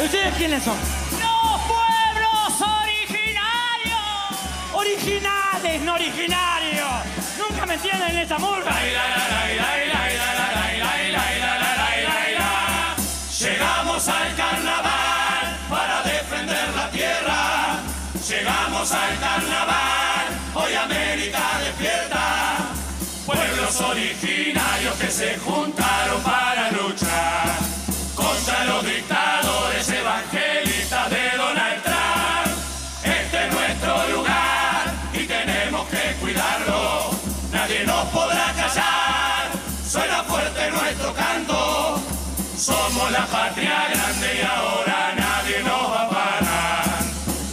¿y ustedes quiénes son? ¡Los pueblos originarios! Originales, no originarios. Nunca me entienden en esa murga. Llegamos al carnaval para defender la tierra. Llegamos al carnaval, hoy América despierta. Pueblos originarios que se juntaron para luchar contra los dictadores nos podrá callar. Suena fuerte nuestro canto. Somos la patria grande y ahora nadie nos va a parar.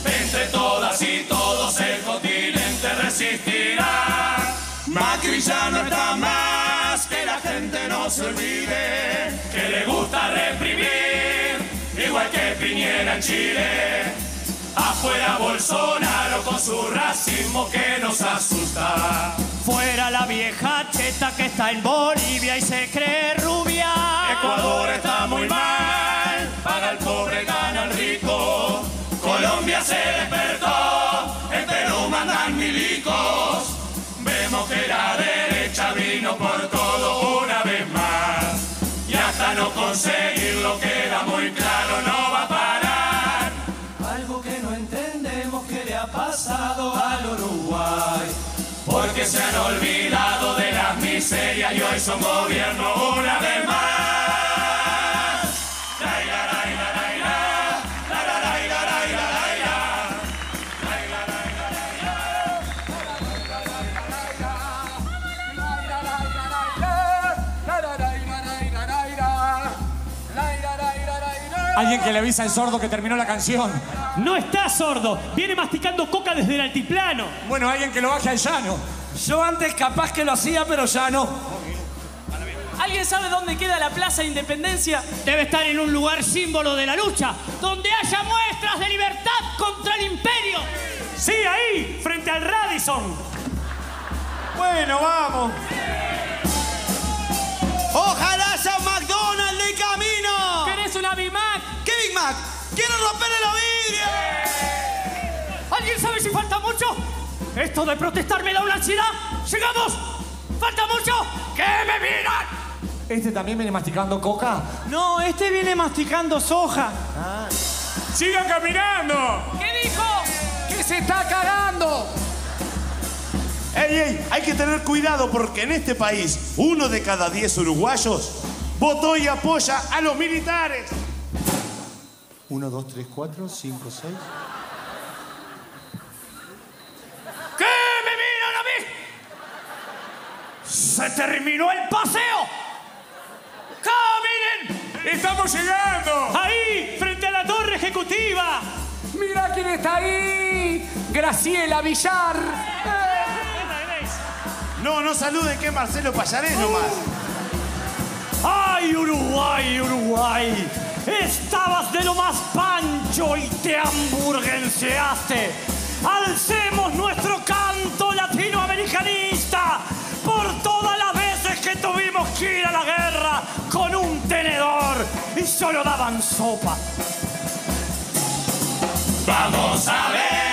Entre todas y todos el continente resistirá. Macri ya no está más, que la gente no se olvide, que le gusta reprimir, igual que Piñera en Chile. Afuera Bolsonaro con su racismo que nos asusta. Fuera la vieja cheta que está en Bolivia y se cree rubia. Ecuador está muy mal, paga el pobre, gana el rico. Colombia se despertó, en Perú mandan milicos. Vemos que la derecha vino por todo una vez más. Y hasta no conseguirlo queda muy claro, no Porque se han olvidado de las miserias y hoy son gobierno una vez más. Lai, la, lai, la, lai, la. La, la, lai, la, lai, la, lai, la. Lai, la, lai, la, lai, la. Alguien que le avisa al sordo que terminó la canción. No está sordo. Viene masticando coca desde el altiplano. Bueno, alguien que lo baje al llano. Yo antes capaz que lo hacía, pero ya no. ¿Alguien sabe dónde queda la Plaza Independencia? Debe estar en un lugar símbolo de la lucha, donde haya muestras de libertad contra el imperio. Sí, ahí, frente al Radisson. Bueno, vamos. ¡Ojalá sea un McDonald's de camino! ¿Querés una Big Mac? ¿Qué Big Mac? ¡Quiero romperle los vidrios! ¿Alguien sabe si falta mucho? Esto de protestar me da una ansiedad. ¡Llegamos! ¡Falta mucho! ¡Que me miran! ¿Este también viene masticando coca? No, este viene masticando soja. Ah. ¡Sigan caminando! ¿Qué dijo? ¡Que se está cagando! ¡Ey, ey! Hay que tener cuidado porque en este país uno de cada diez uruguayos votó y apoya a los militares. 1, 2, 3, 4, 5, 6. ¡Se terminó el paseo! ¡Caminen! ¡Estamos llegando! ¡Ahí, frente a la torre ejecutiva! ¡Mira quién está ahí! Graciela Villar. No, no saluden que es Marcelo Payarés nomás. ¡Ay, Uruguay, Uruguay! Estabas de lo más pancho y te hamburguenseaste. Alcemos nuestro solo daban sopa. Vamos a ver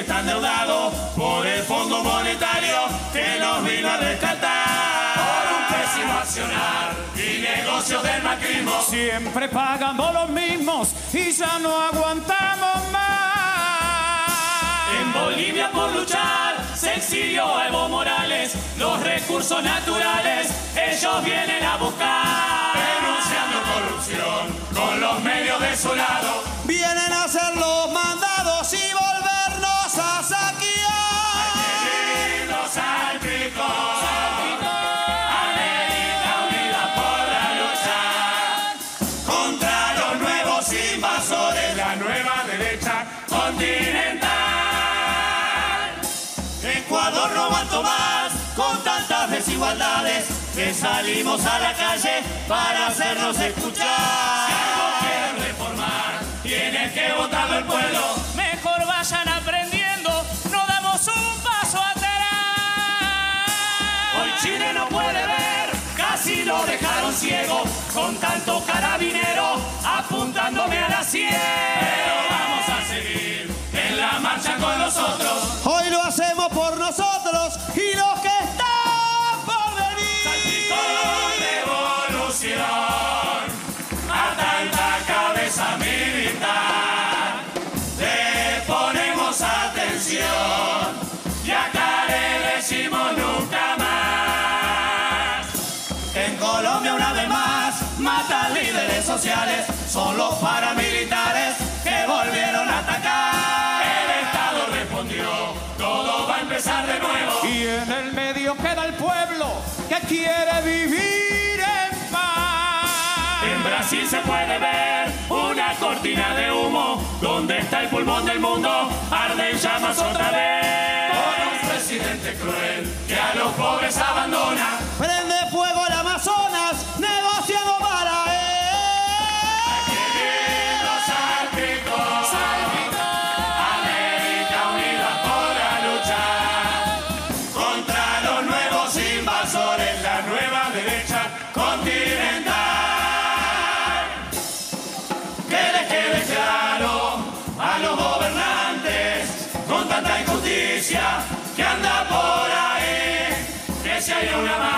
país está endeudado por el Fondo Monetario que nos vino a rescatar. Por un pésimo accionar y negocios del macrismo. Siempre pagamos los mismos y ya no aguantamos más. En Bolivia por luchar se exilió a Evo Morales. Los recursos naturales ellos vienen a buscar. Denunciando corrupción con los medios de su lado. Vienen a hacer los mandados y volvernos desigualdades que salimos a la calle para hacernos escuchar. Si algo quieren reformar, tiene que votarlo el pueblo. Mejor vayan aprendiendo, no damos un paso atrás. Hoy Chile no puede ver, casi lo dejaron ciego, con tanto carabinero atención y acá le decimos nunca más. En Colombia una vez más matan líderes sociales, son los paramilitares que volvieron a atacar. El Estado respondió, todo va a empezar de nuevo. Y en el medio queda el pueblo que quiere vivir en paz. En Brasil se puede ver cortina de humo donde está el pulmón del mundo, arde en llamas otra vez. Con un presidente cruel que a los pobres abandona. Hay una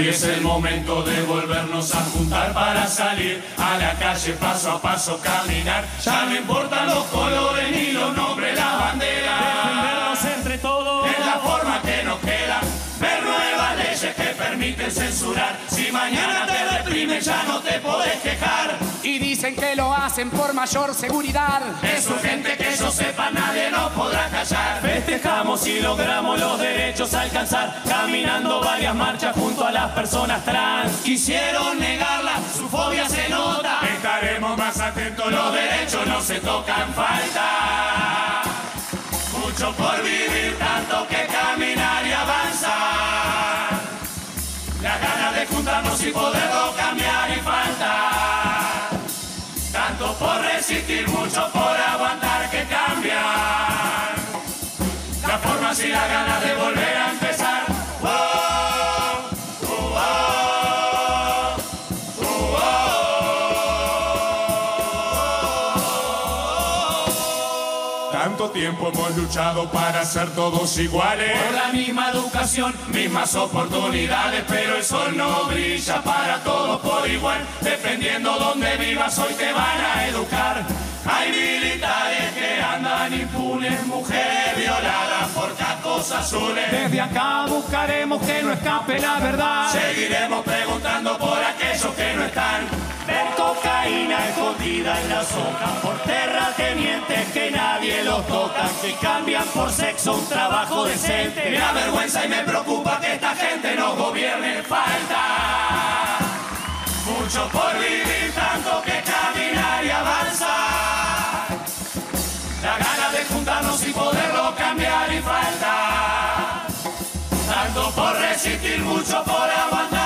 Hoy es el momento de volvernos a juntar para salir a la calle paso a paso caminar. Ya no importan los colores ni los nombres, la bandera. Defendernos entre todos. Es la forma que nos queda. Ver nuevas leyes que permiten censurar. Si mañana ya no te podés quejar. Y dicen que lo hacen por mayor seguridad. Es urgente que yo sepa, nadie nos podrá callar. Festejamos y logramos los derechos alcanzar. Caminando varias marchas junto a las personas trans. Quisieron negarla, su fobia se nota. Estaremos más atentos, los derechos no se tocan falta. Mucho por vivir, tanto que cambiar y falta. Tanto por resistir, mucho por aguantar que cambiar. La forma y la ganas de volver a empezar. Tanto tiempo hemos luchado para ser todos iguales. Por la misma educación, mismas oportunidades, pero el sol no brilla para todos por igual. Dependiendo donde vivas, hoy te van a educar. Hay militares que andan impunes, mujeres violadas por cacos azules. Desde acá buscaremos que no escape la verdad. Seguiremos preguntando por aquellos que no están. Cocaína en las hojas por terratenientes que nadie los toca, que cambian por sexo un trabajo decente. Me da vergüenza y me preocupa que esta gente nos gobierne. Falta mucho por vivir, tanto que caminar y avanzar. La gana de juntarnos y poderlo cambiar y falta tanto por resistir, mucho por aguantar.